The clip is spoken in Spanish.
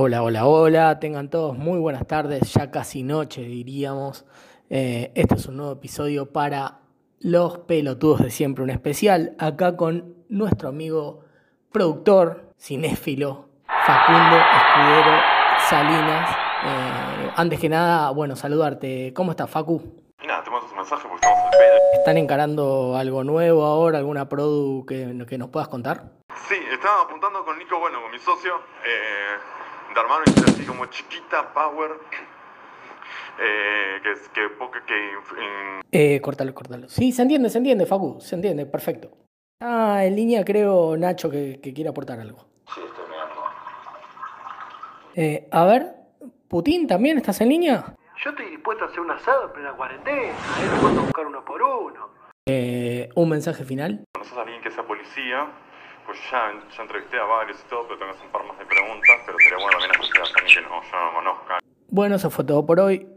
Hola, hola, hola, tengan todos muy buenas tardes, ya casi noche diríamos. Eh, este es un nuevo episodio para los pelotudos de siempre, un especial, acá con nuestro amigo productor, cinéfilo, Facundo Escudero Salinas. Eh, antes que nada, bueno, saludarte. ¿Cómo estás, Facu? Nada, te mando un mensaje porque estamos al pedo. ¿Están encarando algo nuevo ahora, alguna produ que, que nos puedas contar? Sí, estaba apuntando con Nico, bueno, con mi socio, eh, historia así como chiquita, power, eh, que es que poca que... in- Eh, cortalo, cortalo. Sí, se entiende, se entiende, Facu, se entiende, perfecto. Ah, en línea creo, Nacho, que, que quiere aportar algo. Sí, estoy mirando. Eh, a ver, Putin, ¿también estás en línea? Yo estoy dispuesto a hacer un asado en plena cuarentena, ir dispuesto a buscar uno por uno. Eh, un mensaje final. No sos alguien que sea policía, pues ya, ya entrevisté a varios y todo, pero tengo que hacer un par más de preguntas, pero sería bueno también escuchar a alguien que no, yo no conozca. Bueno, eso fue todo por hoy.